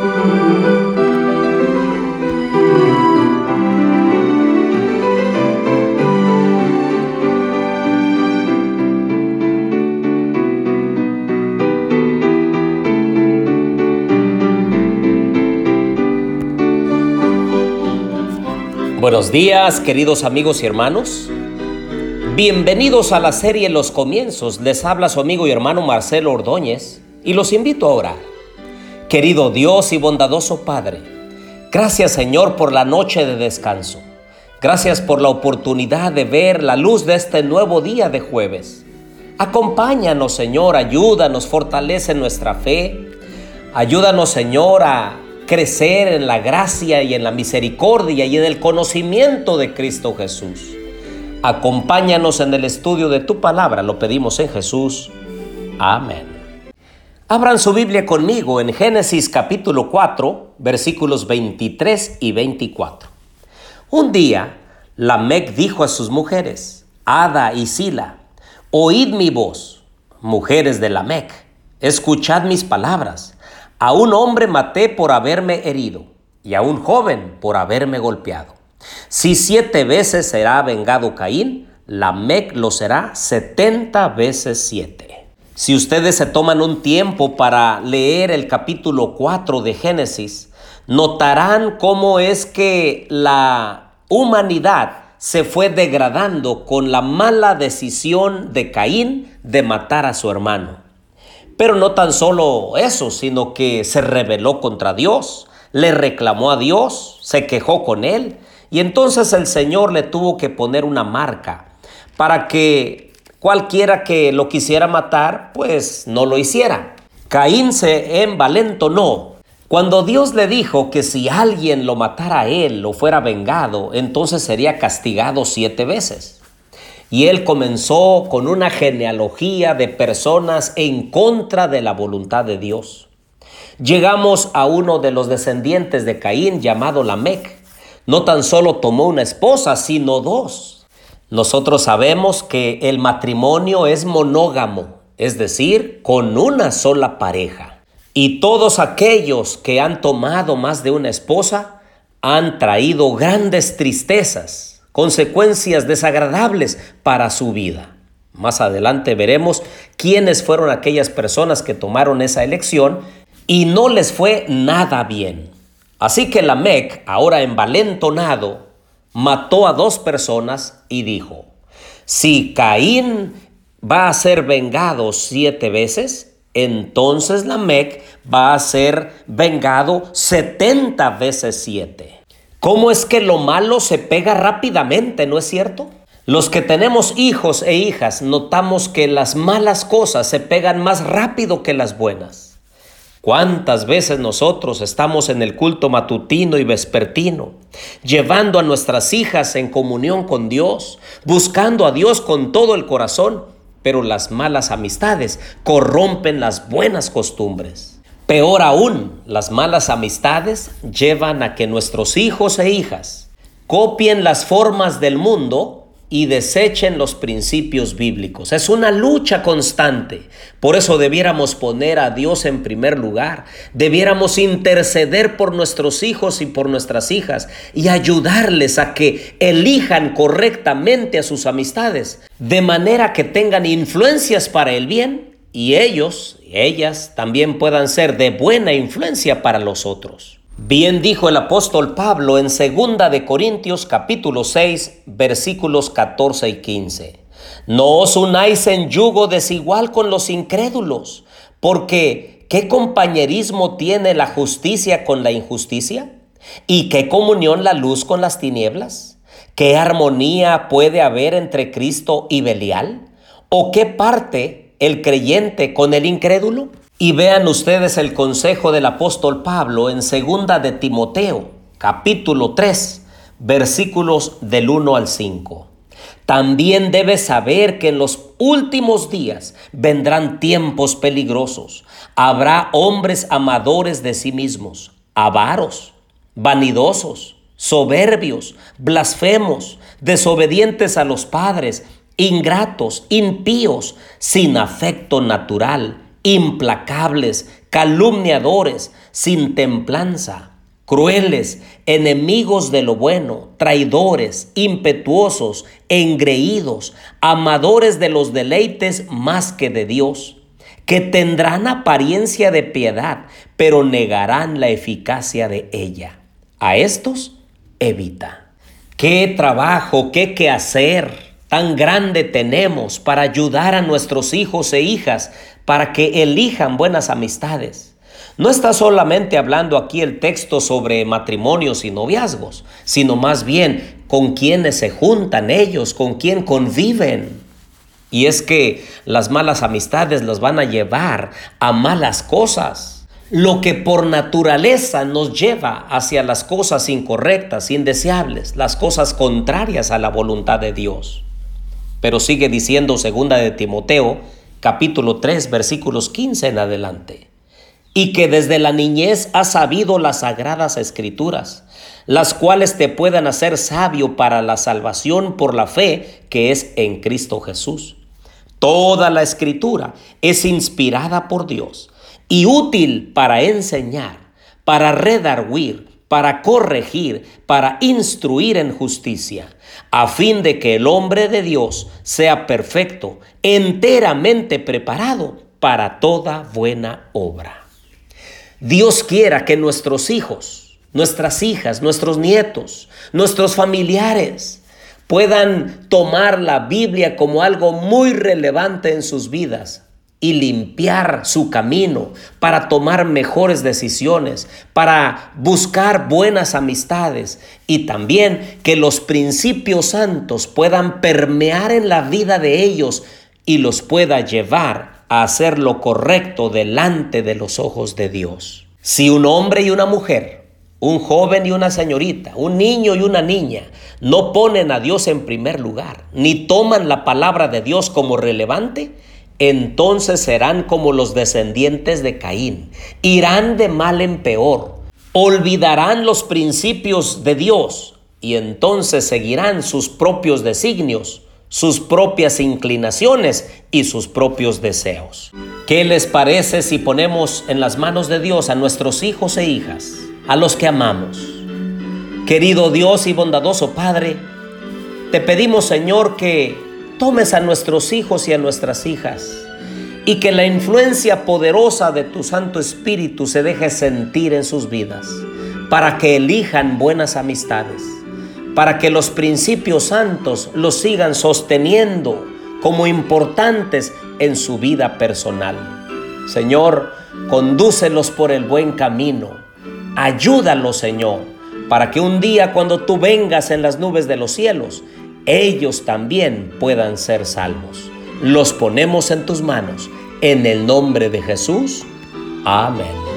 Buenos días, queridos amigos y hermanos. Bienvenidos a la serie Los Comienzos. Les habla su amigo y hermano Marcelo Ordóñez y los invito a orar. Querido Dios y bondadoso Padre, gracias Señor por la noche de descanso. Gracias por la oportunidad de ver la luz de este nuevo día de jueves. Acompáñanos Señor, ayúdanos, fortalece nuestra fe. Ayúdanos Señor a crecer en la gracia y en la misericordia y en el conocimiento de Cristo Jesús. Acompáñanos en el estudio de tu palabra, lo pedimos en Jesús. Amén. Abran su Biblia conmigo en Génesis capítulo 4, versículos 23 y 24. Un día, Lamec dijo a sus mujeres, Ada y Sila, oíd mi voz, mujeres de Lamec, escuchad mis palabras a un hombre maté por haberme herido y a un joven por haberme golpeado. Si siete veces será vengado Caín, Lamec lo será setenta veces siete. Si ustedes se toman un tiempo para leer el capítulo 4 de Génesis, notarán cómo es que la humanidad se fue degradando con la mala decisión de Caín de matar a su hermano. Pero no tan solo eso, sino que se rebeló contra Dios, le reclamó a Dios, se quejó con él, y entonces el Señor le tuvo que poner una marca para que cualquiera que lo quisiera matar, pues no lo hiciera. Caín se envalentonó. Cuando Dios le dijo que si alguien lo matara a él o fuera vengado, entonces sería castigado siete veces. Y él comenzó con una genealogía de personas en contra de la voluntad de Dios. Llegamos a uno de los descendientes de Caín llamado Lamec. No tan solo tomó una esposa, sino dos. Nosotros sabemos que el matrimonio es monógamo, es decir, con una sola pareja. Y todos aquellos que han tomado más de una esposa han traído grandes tristezas consecuencias desagradables para su vida. Más adelante veremos quiénes fueron aquellas personas que tomaron esa elección y no les fue nada bien. Así que Lamec, ahora envalentonado, mató a dos personas y dijo, si Caín va a ser vengado siete veces, entonces Lamec va a ser vengado setenta veces siete. ¿Cómo es que lo malo se pega rápidamente, no es cierto? Los que tenemos hijos e hijas notamos que las malas cosas se pegan más rápido que las buenas. ¿Cuántas veces nosotros estamos en el culto matutino y vespertino, llevando a nuestras hijas en comunión con Dios, buscando a Dios con todo el corazón, pero las malas amistades corrompen las buenas costumbres? Peor aún, las malas amistades llevan a que nuestros hijos e hijas copien las formas del mundo y desechen los principios bíblicos. Es una lucha constante. Por eso debiéramos poner a Dios en primer lugar. Debiéramos interceder por nuestros hijos y por nuestras hijas y ayudarles a que elijan correctamente a sus amistades, de manera que tengan influencias para el bien y ellos, ellas, también puedan ser de buena influencia para los otros. Bien dijo el apóstol Pablo en 2 de Corintios capítulo 6 versículos 14 y 15. No os unáis en yugo desigual con los incrédulos, porque ¿qué compañerismo tiene la justicia con la injusticia? ¿Y qué comunión la luz con las tinieblas? ¿Qué armonía puede haber entre Cristo y Belial? ¿O qué parte el creyente con el incrédulo? Y vean ustedes el consejo del apóstol Pablo en segunda de Timoteo, capítulo 3, versículos del 1 al 5. También debes saber que en los últimos días vendrán tiempos peligrosos. Habrá hombres amadores de sí mismos, avaros, vanidosos, soberbios, blasfemos, desobedientes a los padres, ingratos, impíos, sin afecto natural, implacables, calumniadores, sin templanza, crueles, enemigos de lo bueno, traidores, impetuosos, engreídos, amadores de los deleites más que de Dios, que tendrán apariencia de piedad, pero negarán la eficacia de ella. A estos evita. ¿Qué trabajo, qué quehacer tan grande tenemos para ayudar a nuestros hijos e hijas para que elijan buenas amistades? No está solamente hablando aquí el texto sobre matrimonios y noviazgos, sino más bien con quienes se juntan ellos, con quién conviven. Y es que las malas amistades los van a llevar a malas cosas lo que por naturaleza nos lleva hacia las cosas incorrectas, indeseables, las cosas contrarias a la voluntad de Dios. Pero sigue diciendo segunda de Timoteo, capítulo 3, versículos 15 en adelante. Y que desde la niñez has sabido las sagradas escrituras, las cuales te puedan hacer sabio para la salvación por la fe que es en Cristo Jesús. Toda la escritura es inspirada por Dios y útil para enseñar, para redarguir, para corregir, para instruir en justicia, a fin de que el hombre de Dios sea perfecto, enteramente preparado para toda buena obra. Dios quiera que nuestros hijos, nuestras hijas, nuestros nietos, nuestros familiares puedan tomar la Biblia como algo muy relevante en sus vidas, y limpiar su camino para tomar mejores decisiones, para buscar buenas amistades y también que los principios santos puedan permear en la vida de ellos y los pueda llevar a hacer lo correcto delante de los ojos de Dios. Si un hombre y una mujer, un joven y una señorita, un niño y una niña no ponen a Dios en primer lugar, ni toman la palabra de Dios como relevante, entonces serán como los descendientes de Caín, irán de mal en peor, olvidarán los principios de Dios y entonces seguirán sus propios designios, sus propias inclinaciones y sus propios deseos. ¿Qué les parece si ponemos en las manos de Dios a nuestros hijos e hijas, a los que amamos? Querido Dios y bondadoso Padre, te pedimos Señor que tomes a nuestros hijos y a nuestras hijas y que la influencia poderosa de tu Santo Espíritu se deje sentir en sus vidas para que elijan buenas amistades, para que los principios santos los sigan sosteniendo como importantes en su vida personal. Señor, condúcelos por el buen camino. Ayúdalos, Señor, para que un día cuando tú vengas en las nubes de los cielos, ellos también puedan ser salvos. Los ponemos en tus manos. En el nombre de Jesús. Amén.